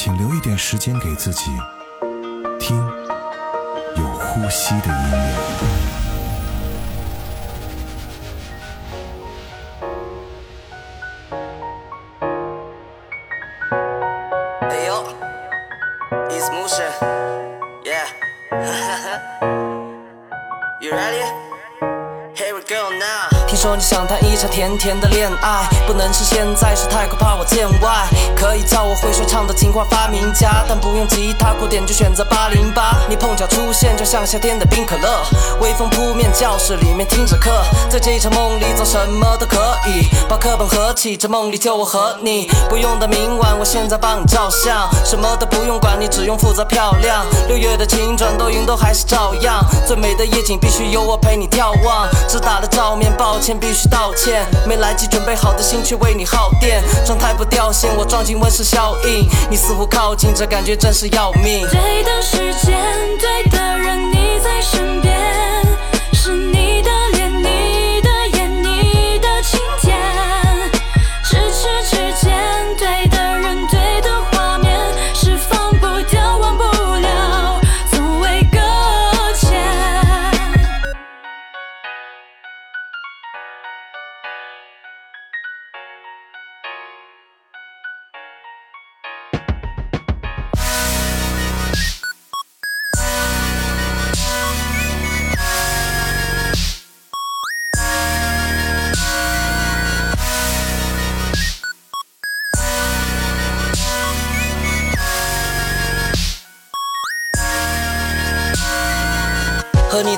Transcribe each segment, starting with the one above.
请留一点时间给自己，听有呼吸的音乐。听说你想谈一场甜甜的恋爱不能是现在，是太可怕我见外。可以叫我会说唱的情话发明家，但不用吉他鼓点就选择八零八。你碰巧出现，就像夏天的冰可乐。微风扑面，教室里面听着课，在这一场梦里做什么都可以。把课本合起，这梦里就我和你。不用等明晚，我现在帮你照相，什么都不用管，你只用负责漂亮。六月的晴转多云都还是照样，最美的夜景必须由我陪你眺望。只打了照面，抱歉，必须道歉。没来及准备好的心却为你耗电，状态不掉线，我撞进温室效应，你似乎靠近，这感觉真是要命。对的时间，对的人，你在身边。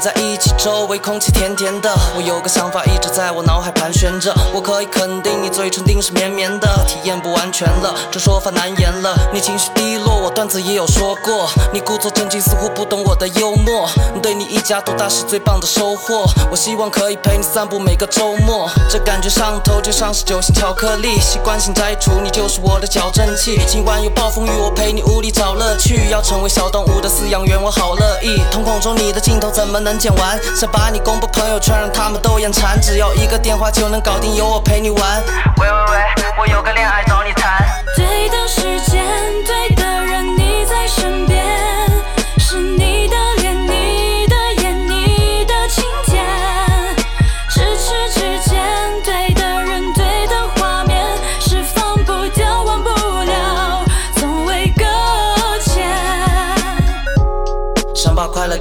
在一起，周围空气甜甜的。我有个想法一直在我脑海盘旋着，我可以肯定你嘴唇定是绵绵的，体验不完全了，这说法难言了。你情绪低落，我段子也有说过。你故作镇静，似乎不懂我的幽默。对你一家独大是最棒的收获。我希望可以陪你散步每个周末，这感觉上头就像是酒心巧克力，习惯性摘除，你就是我的矫正器。今晚有暴风雨，我陪你屋里找乐趣。要成为小动物的饲养员，我好乐意。瞳孔中你的镜头怎？怎么能剪完？想把你公布朋友圈，让他们都眼馋。只要一个电话就能搞定，有我陪你玩。喂喂喂，我有个恋爱找你谈。对的时间，对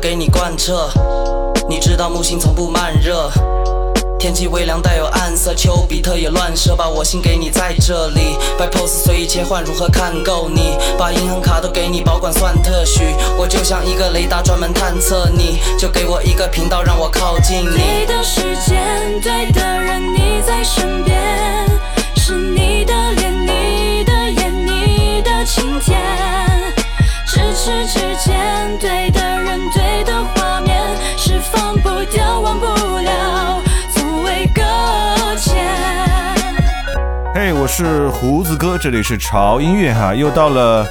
给你贯彻。你知道木星从不慢热，天气微凉带有暗色，丘比特也乱射，把我心给你在这里，摆 pose 随意切换，如何看够你？把银行卡都给你保管算特许，我就像一个雷达专门探测你，就给我一个频道让我靠近你。对的时间，对的人，你在身边，是你的脸，你的眼，你的晴天，咫尺之间，对我是胡子哥，这里是潮音乐哈，又到了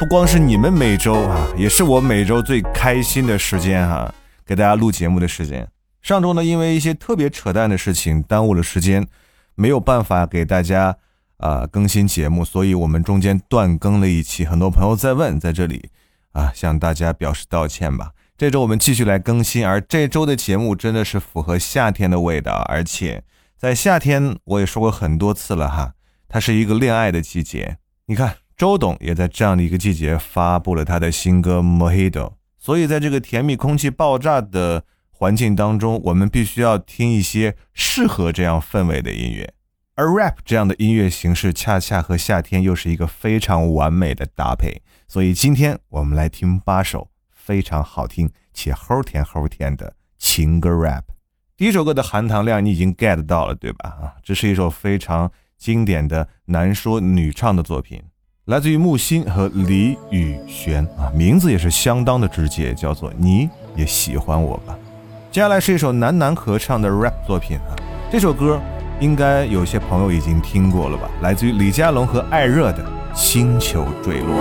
不光是你们每周啊，也是我每周最开心的时间哈，给大家录节目的时间。上周呢，因为一些特别扯淡的事情耽误了时间，没有办法给大家啊更新节目，所以我们中间断更了一期。很多朋友在问，在这里啊向大家表示道歉吧。这周我们继续来更新，而这周的节目真的是符合夏天的味道，而且在夏天我也说过很多次了哈，它是一个恋爱的季节。你看，周董也在这样的一个季节发布了他的新歌《Mojito》，所以在这个甜蜜空气爆炸的环境当中，我们必须要听一些适合这样氛围的音乐，而 rap 这样的音乐形式恰恰和夏天又是一个非常完美的搭配，所以今天我们来听八首。非常好听且齁甜齁甜的情歌 rap，第一首歌的含糖量你已经 get 到了，对吧？啊，这是一首非常经典的男说女唱的作品，来自于木心和李宇轩啊，名字也是相当的直接，叫做你也喜欢我吧。接下来是一首男男合唱的 rap 作品啊，这首歌应该有些朋友已经听过了吧？来自于李佳隆和艾热的《星球坠落》。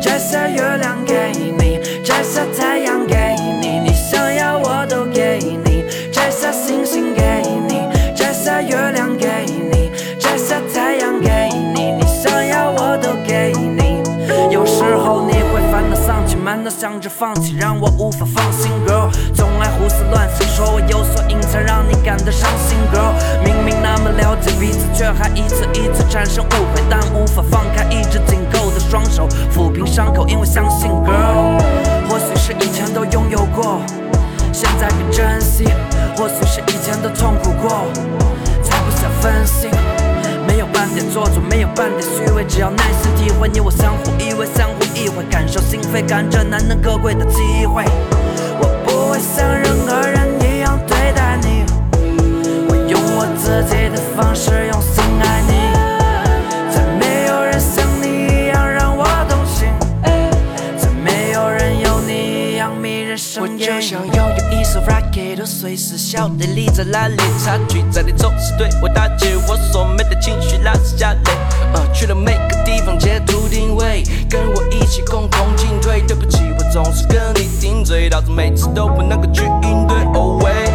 摘下月亮给你，摘下太阳给你，你想要我都给你。难道，想着放弃，让我无法放心，girl。总爱胡思乱想，说我有所隐藏，让你感到伤心，girl。明明那么了解彼此，却还一次一次产生误会，但无法放开一直紧扣的双手，抚平伤口，因为相信，girl。或许是以前都拥有过，现在更珍惜；或许是以前都痛苦过，才不想分心。半点做作，没有半点虚伪，只要耐心体会，你我相互依偎，相互意会，感受心扉，感着难能可贵的机会。我不会像任何人一样对待你，我用我自己的方式用心爱你。我。就想拥有一艘 rocket，都随时晓得你在哪里，差距在你总是对我打击，我所没的情绪拉丝下泪。呃，去了每个地方截图定位，跟我一起共同进退。对不起，我总是跟你顶嘴，导致每次都不能够去应对。Oh wait，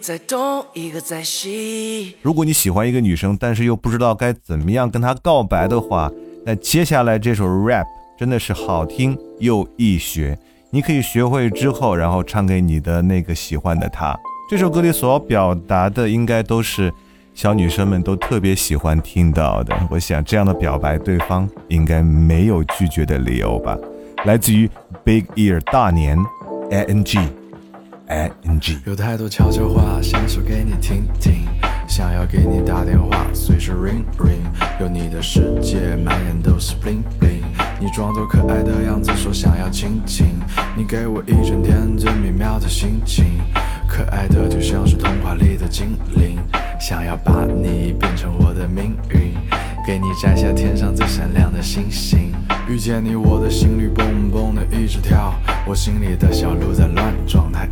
在东，一个在西。如果你喜欢一个女生，但是又不知道该怎么样跟她告白的话，那接下来这首 rap 真的是好听又易学，你可以学会之后，然后唱给你的那个喜欢的她。这首歌里所要表达的应该都是小女生们都特别喜欢听到的。我想这样的表白，对方应该没有拒绝的理由吧。来自于 Big Ear 大年 I N G I N G。有太多悄悄话想说给你听听，想要给你打电话，随时 ring ring。有你的世界，满眼都是 bling bling。你装作可爱的样子，说想要亲亲，你给我一整天最美妙的心情，可爱的就像是童话里的精灵，想要把你变成我的命运。给你摘下天上最闪亮的星星。遇见你，我的心率蹦蹦的一直跳，我心里的小鹿在乱，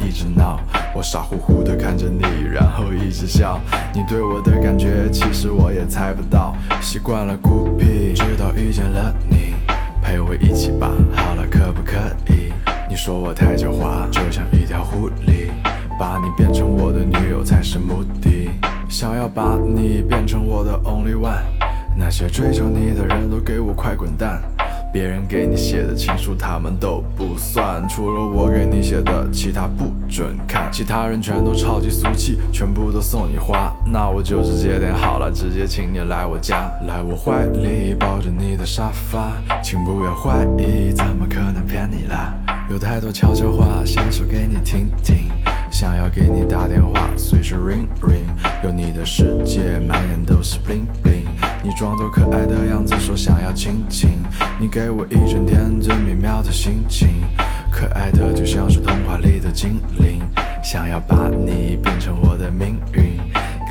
一直闹。我傻乎乎的看着你，然后一直笑。你对我的感觉，其实我也猜不到。习惯了孤僻，直到遇见了你，陪我一起吧。好了，可不可以？你说我太狡猾，就像一条狐狸，把你变成我的女友才是目的。想要把你变成我的 only one。那些追求你的人都给我快滚蛋！别人给你写的情书，他们都不算，除了我给你写的，其他不准看。其他人全都超级俗气，全部都送你花，那我就直接点好了，直接请你来我家，来我怀里抱着你的沙发，请不要怀疑，怎么可能骗你啦？有太多悄悄话想说给你听听，想要给你打电话，随时 ring ring。有你的世界，满眼都是 bling bling。你装作可爱的样子，说想要亲亲，你给我一整天最美妙的心情，可爱的就像是童话里的精灵，想要把你变成我的命运，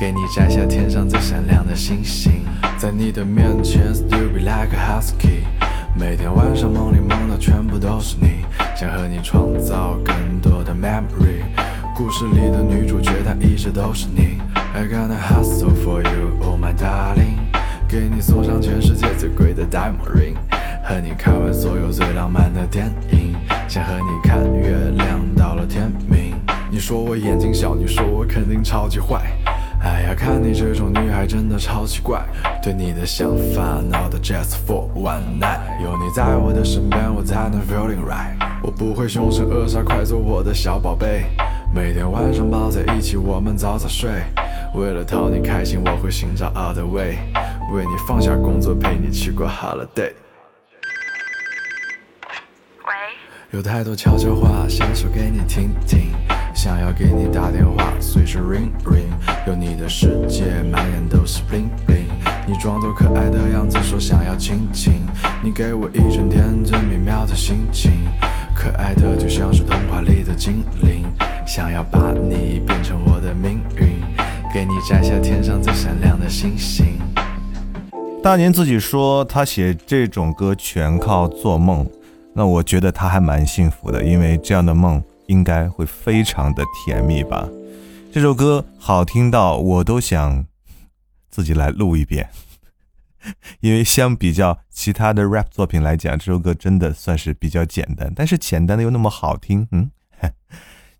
给你摘下天上最闪亮的星星，在你的面前 still be like a husky。每天晚上梦里梦到全部都是你，想和你创造更多的 memory。故事里的女主角她一直都是你 I gonna hustle for you, oh my darling，给你送上全世界最贵的 diamond ring，和你看完所有最浪漫的电影，想和你看月亮到了天明。你说我眼睛小，你说我肯定超级坏。哎呀，看你这种女孩真的超奇怪，对你的想法 not just for one night。有你在我的身边，我才能 feeling right。我不会凶神恶煞，快做我的小宝贝。每天晚上抱在一起，我们早早睡。为了讨你开心，我会寻找 other way，为你放下工作，陪你去过 holiday。喂，有太多悄悄话想说给你听听，想要给你打电话，随时 ring ring。有你的世界，满眼都是 bling bling。你装作可爱的样子，说想要亲亲，你给我一整天最美妙的心情。可爱的就像是童话里的精灵，想要把你变成我的命运，给你摘下天上最闪亮的星星。大年自己说他写这种歌全靠做梦，那我觉得他还蛮幸福的，因为这样的梦应该会非常的甜蜜吧。这首歌好听到我都想自己来录一遍，因为相比较其他的 rap 作品来讲，这首歌真的算是比较简单，但是简单的又那么好听。嗯，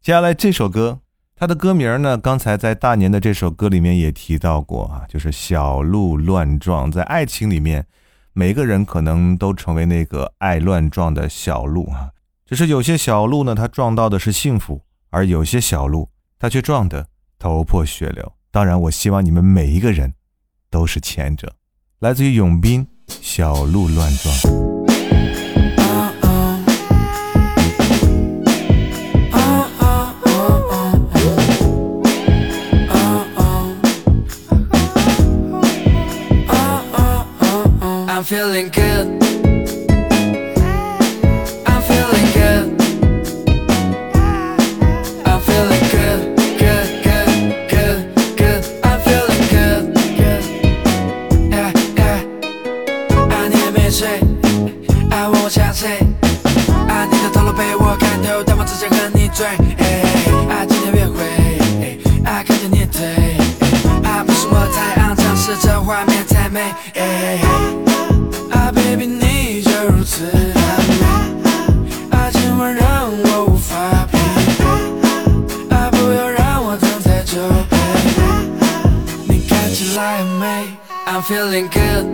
接下来这首歌。它的歌名呢？刚才在大年的这首歌里面也提到过啊，就是小鹿乱撞。在爱情里面，每个人可能都成为那个爱乱撞的小鹿啊。只是有些小鹿呢，它撞到的是幸福，而有些小鹿，它却撞得头破血流。当然，我希望你们每一个人都是前者。来自于永斌，《小鹿乱撞》。I'm feeling good. I'm feeling good. I'm feeling good, good, good, good, good. I'm feeling good, good. Yeah, yeah. 爱你还没睡，爱问我想谁？爱你的头颅被我看透，但我只想和你醉。 画面太美。啊，baby，你就如此的美，啊，今晚让我无法疲惫，啊，不要让我等太久，baby，你看起来很美，I'm feeling good。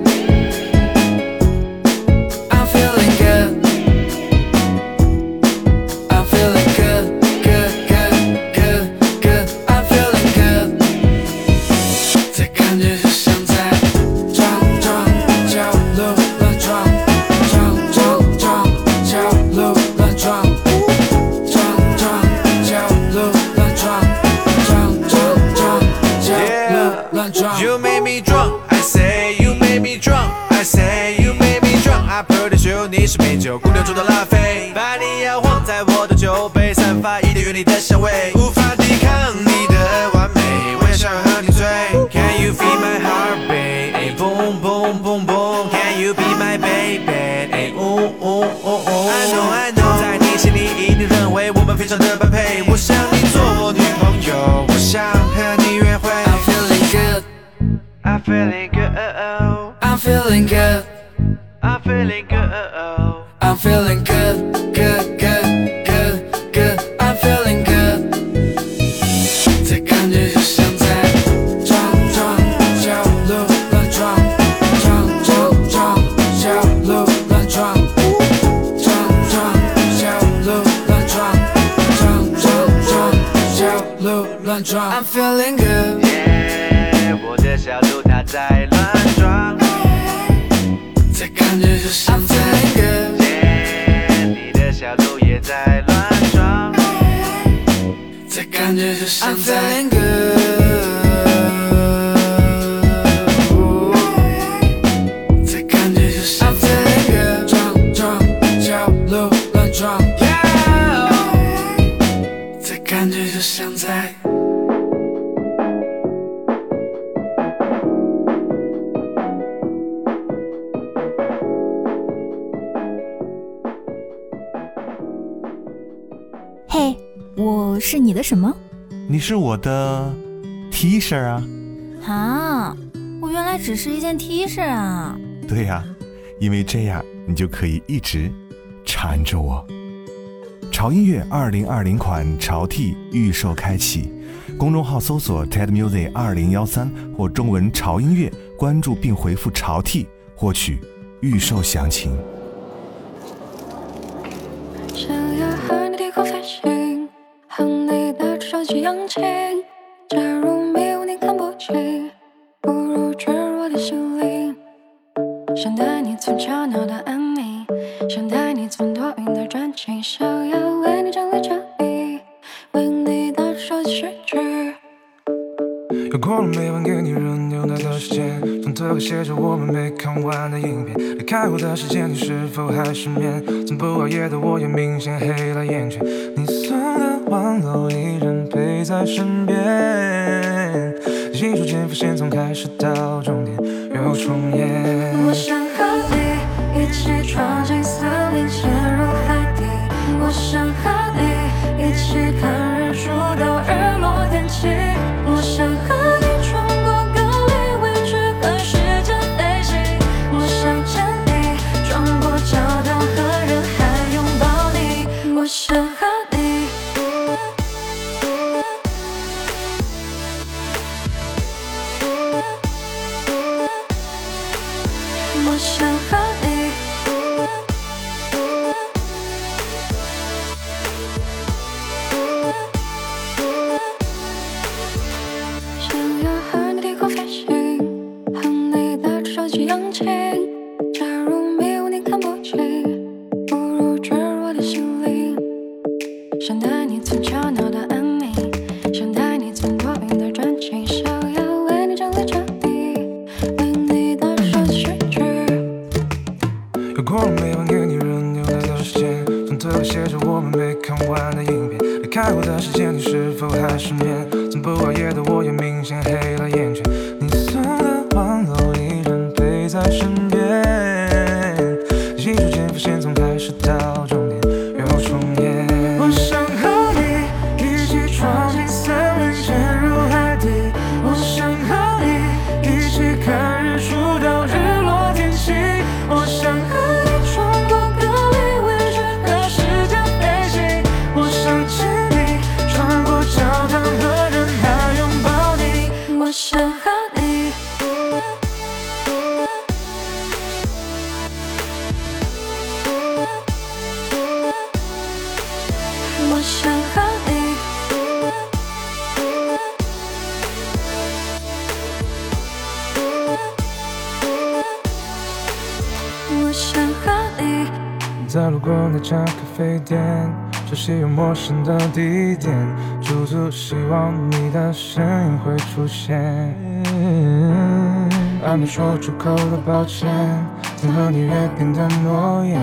发一是我的 T 恤啊。啊，我原来只是一件 T 恤啊！对呀、因为这样你就可以一直缠着我。潮音乐二零二零款潮 T 预售开启，公众号搜索 TED Music 二零幺三或中文潮音乐，关注并回复潮 T 获取预售详情。打着手机扬琴。假如没有你看不清，不如坠入我的心灵。想带你从吵闹到安宁，想带你从多云到转晴，想要为你整理整理，为你打着手机诗句。又过了每晚给你热牛奶的时间，从头写着我们没看完的影片。离开我的时间，你是否还失眠？从不熬夜的我也明显黑了眼圈。你送的玩偶在身边，一瞬间浮现，从开始到终点又重演。我想和你一起闯进森林，陌生的地点，驻足希望你的身影会出现。还没说出口的抱歉，曾和你约定的诺言，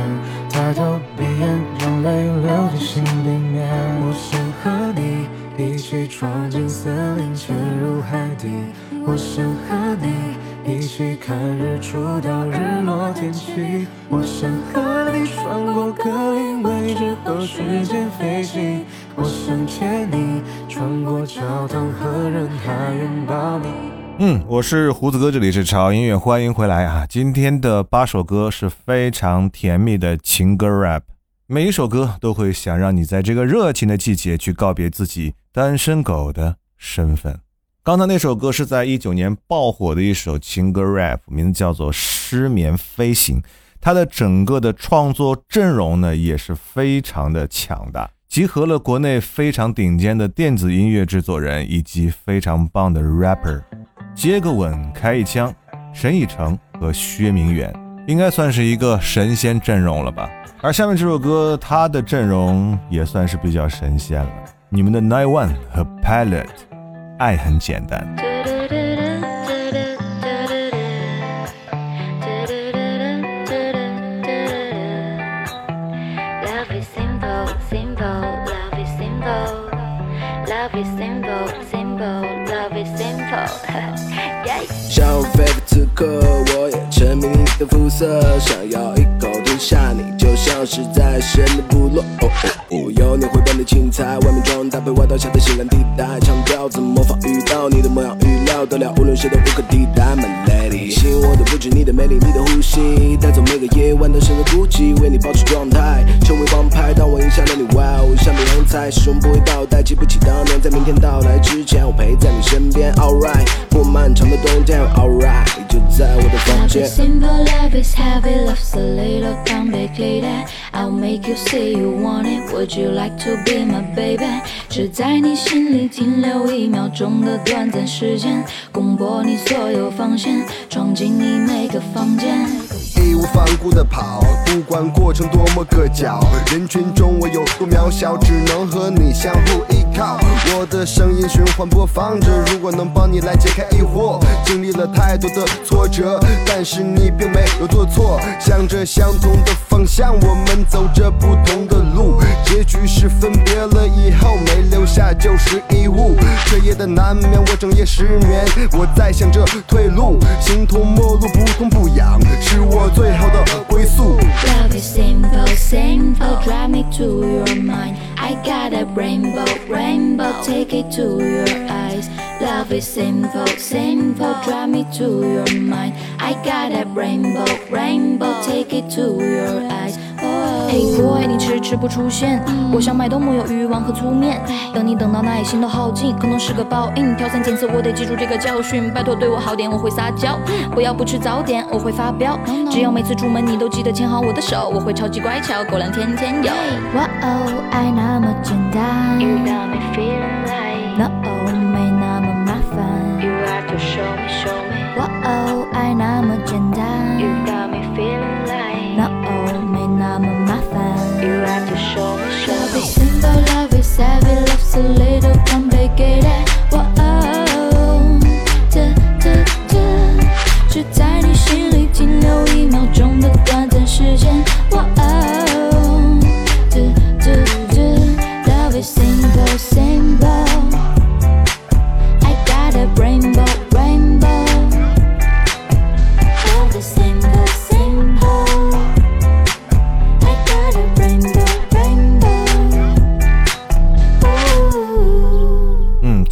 我是胡子哥，这里是潮音乐，欢迎回来啊！今天的八首歌是非常甜蜜的情歌 rap，每一首歌都会想让你在这个热情的季节去告别自己单身狗的身份。刚才那首歌是在一九年爆火的一首情歌 rap，名字叫做《失眠飞行》。它的整个的创作阵容呢也是非常的强大，集合了国内非常顶尖的电子音乐制作人以及非常棒的 rapper。接个吻，开一枪，沈以诚和薛明远，应该算是一个神仙阵容了吧？而下面这首歌，它的阵容也算是比较神仙了。你们的 Nine One 和 Pilot，爱很简单。刻，我也沉迷你的肤色，想要一口吞下你，就像是在神的部落。哦哦哦，有你会变得精彩，外面装搭配外套下的性感地带，强调怎么模仿遇到你的模样，预料得了，无论谁都无可替代，My lady。吸引我的不止你的魅力，你的呼吸，带走每个夜晚的深的孤寂，为你保持状态，成为王牌。当我印象了你，Wow，像米红菜，始终不会倒带，记不起当年，在明天到来之前，我陪在你身边，Alright。过漫长的冬天，Alright，就在我的房 Love 间 lady I'll make you say you want it. Would you like to be my baby? 只在你心里停留一秒钟的短暂时间，攻破你所有防线，闯进你每个房间。义无反顾的跑，不管过程多么硌脚，人群中我有多渺小，只能和你相互依靠。我的声音循环播放着，如果能帮你来解开疑惑，经历了太多的挫折，但是你并没有做错，向着相同的方向，我们走着不同的路，结局是分别了以后没留下就是遗物，彻夜的难眠，我整夜失眠，我在想着退路，形同陌路，不痛不痒，是我最好的归宿。Love is simple, simple, drive me to your mind. I got a rainbow, rainbow, take it to your eyes. Love is simple, simple, drive me to your mind. I got a rainbow, rainbow, take it to your eyes. Oh. Hey boy，你迟迟不出现，我想买都没有鱼丸和粗面。等你等到耐心都耗尽，可能是个报应。挑三拣四，我得记住这个教训。拜托对我好点，我会撒娇。不要不吃早点，我会发飙。只要每次出门你都记得牵好我的手，我会超级乖巧，狗粮天天有。哇哦，爱那么简单 feeling like，No 没那么麻烦。you have to show me, show me. 哇哦，爱那么简单 You got me feeling like，No 没那么麻烦。you have to show me, show Love me. is simple, love is heavy, love's a little complicated. 哇哦，这这这，只在你心里停留一秒钟的短暂时间。哇哦，这这这，Love is simple, simple.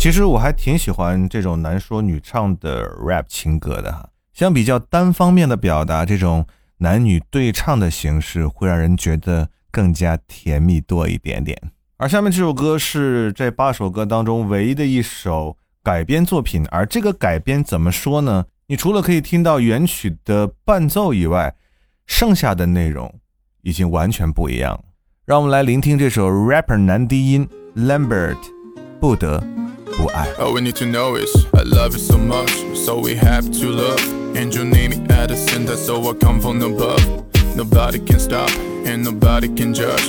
其实我还挺喜欢这种男说女唱的 rap 情歌的哈。相比较单方面的表达，这种男女对唱的形式会让人觉得更加甜蜜多一点点。而下面这首歌是这八首歌当中唯一的一首改编作品，而这个改编怎么说呢？你除了可以听到原曲的伴奏以外，剩下的内容已经完全不一样。让我们来聆听这首 rapper 男低音 Lambert 不得不爱。All we need to know is I love you so much, so we have to love. And you need me the center, so I come from above. Nobody can stop, and nobody can judge.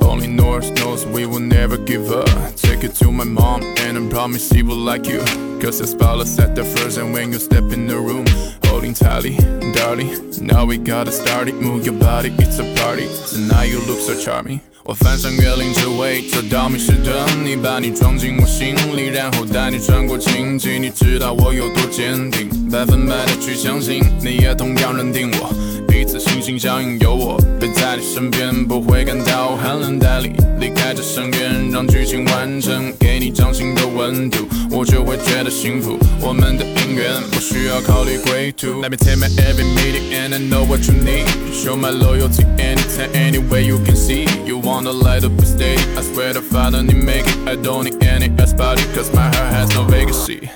Only North knows we will never give up. Take it to my mom, and I promise she will like you. Cause spell is at the first, and when you step in the room, holding tightly, darling. Now we gotta start it, move your body, it's a party. Tonight you look so charming. 我翻山越岭只为找到迷失的你，把你装进我心里，然后带你穿过荆棘。你知道我有多坚定，百分百的去相信，你也同样认定我。彼此心心相印，有我陪在你身边，不会感到寒冷。带你离开这深渊，让剧情完整，给你掌心的温度，我就会觉得幸福。我们的姻缘不需要考虑归途。Let me take my every meeting and I know what you need. Show my loyalty anytime, anywhere you can see. You wanna light up a steady. I swear to Father, you make it. I don't need any else body, cause my heart has no vacancy.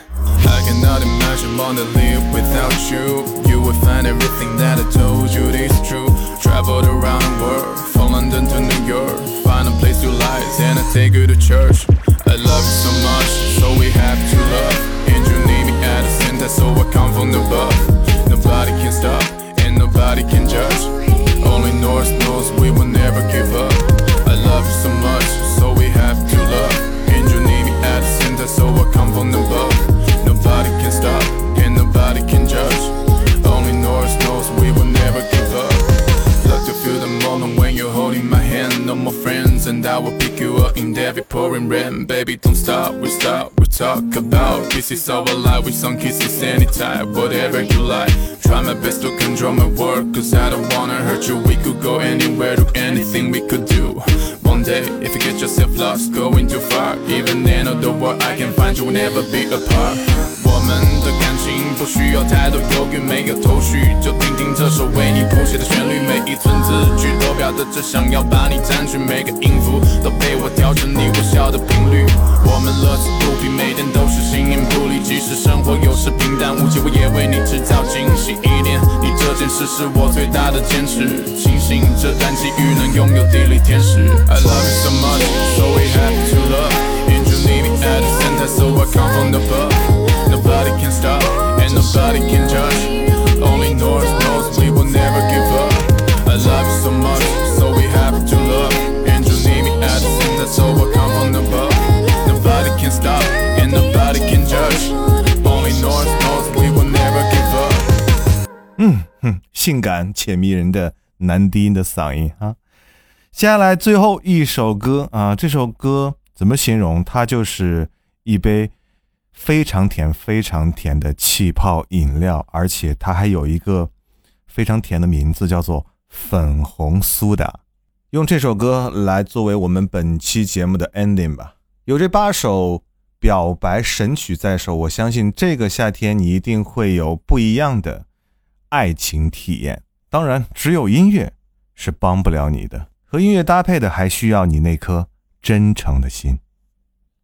Cannot imagine wanna live without you. You will find everything that I told you is true. Traveled around the world, from London to New York. Find a place you like, and I take you to church. I love you so much, so we have to love. And you need me at the center, so I come from above. Nobody can stop, and nobody can judge. kisses our life. We some kisses anytime, whatever you like. Try my best to control my work, cause I don't wanna hurt you. We could go anywhere, do anything we could do. One day, if you get yourself lost, going too far, even in the world I can find you, we'll never be apart. 我们的感情不需要太多犹豫，没有头绪，就听听这首为你谱写的旋律，每一寸字句都表达着想要把你占据，每个音符都被我调成你我笑的频率。我们乐此不疲，每 平淡无奇，我也为你制造惊喜。一点你这件事是我最大的坚持，庆幸这段际遇能拥有地理天使。I love you so much, so we have to love. And you need me at the center, so I come from above. Nobody can stop, and nobody can judge. 性感且迷人的男低音的嗓音啊。接下来最后一首歌啊，这首歌怎么形容？它就是一杯非常甜、非常甜的气泡饮料，而且它还有一个非常甜的名字，叫做粉红苏打。用这首歌来作为我们本期节目的 ending 吧。有这八首表白神曲在手，我相信这个夏天你一定会有不一样的爱情体验。当然，只有音乐是帮不了你的，和音乐搭配的还需要你那颗真诚的心。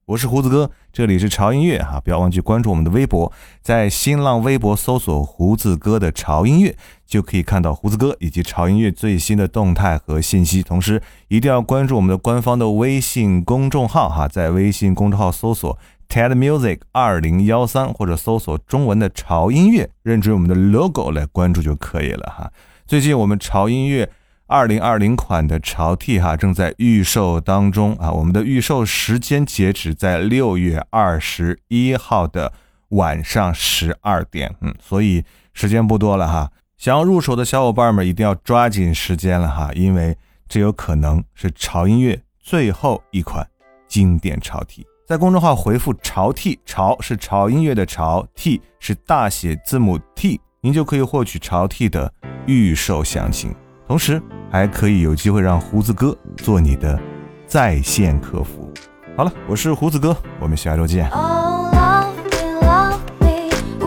我是胡子哥，这里是潮音乐哈，不要忘记关注我们的微博，在新浪微博搜索“胡子哥的潮音乐”，就可以看到胡子哥以及潮音乐最新的动态和信息。同时，一定要关注我们的官方的微信公众号哈，在微信公众号搜索 “TED Music 二零幺三”或者搜索中文的潮音乐，认准我们的 logo 来关注就可以了哈。最近我们潮音乐。二零二零款的潮 T 哈正在预售当中啊，我们的预售时间截止在六月二十一号的晚上十二点，嗯，所以时间不多了哈。想要入手的小伙伴们一定要抓紧时间了哈，因为这有可能是潮音乐最后一款经典潮 T。在公众号回复“潮 T”，潮是潮音乐的潮，T 是大写字母 T，您就可以获取潮 T 的预售详情，同时。还可以有机会让胡子哥做你的在线客服。好了，我是胡子哥，我们下周见。五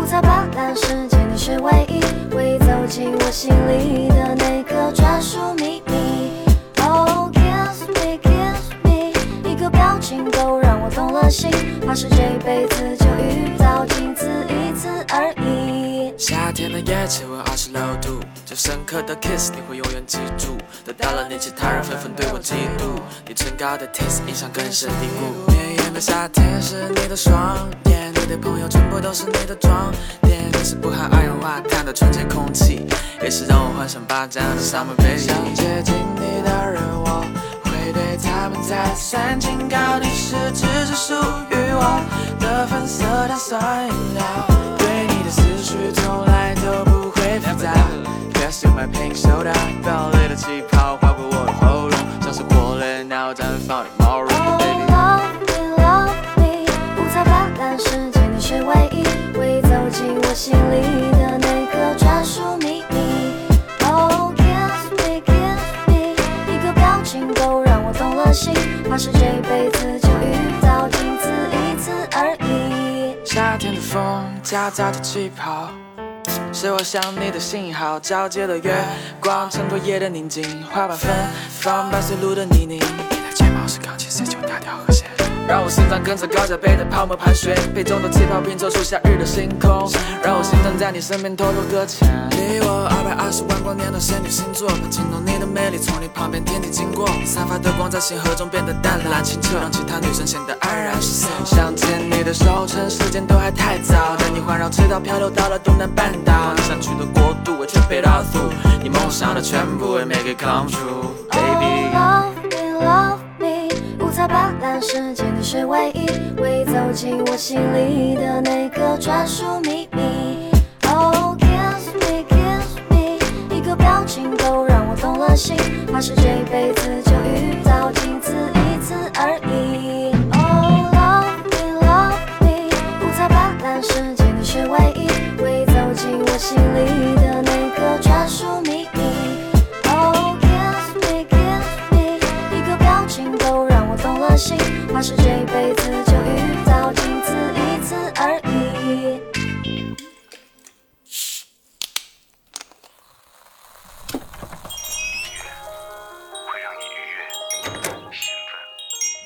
彩斑斓世界你是唯一，会走进我心里的那颗专属秘密。心，怕是这辈子就遇到仅此一次而已。夏天的夜气温二十六度，最深刻的 kiss 你会永远记住。得到了你，其他人纷纷对我嫉妒。你唇膏的 taste 印象更深蒂固。绵延的夏天是你的双眼，你的朋友全部都是你的装点。你是不含二氧化碳的纯洁空气，也是让我幻想霸占的 summer baby。想接近你的人，我会对他们再三警告，你是只只属于我的粉色碳酸饮料。对你的思绪从来都不会复杂。Guess you my pink soda，爆裂的气泡划过我的喉咙，像是火烈鸟绽放的毛绒 Oh baby。love me love me，五彩斑斓世界你是唯一，会走进我心里心，怕是这辈子就遇到仅此一次而已。夏天的风夹杂着气泡，是我想你的信号。皎洁的月光衬托夜的宁静，花瓣芬芳伴随路的泥泞。你的睫毛是钢琴 C 九大调和弦，让我心脏跟着高脚杯的泡沫盘旋，杯中的气泡拼凑出夏日的星空，让我心脏在你身边偷偷搁浅。离我二百二十万光年的仙女星座，惊动你的魅力从你旁边天地经过，散发的光在星河中变得淡蓝清澈，让其他女生显得黯然失色。想牵你的手，趁时间都还太早，带你环绕赤道漂流到了东南半岛，你想去的国度，I trip it all through，你梦想的全部，I make it come true。彩斑斓世界你是唯一，未走进我心里的那个专属秘密。Oh kiss me kiss me，一个表情都让我动了心，怕是这辈子就遇到仅此一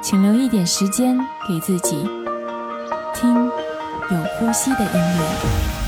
请留一点时间给自己，听有呼吸的音乐。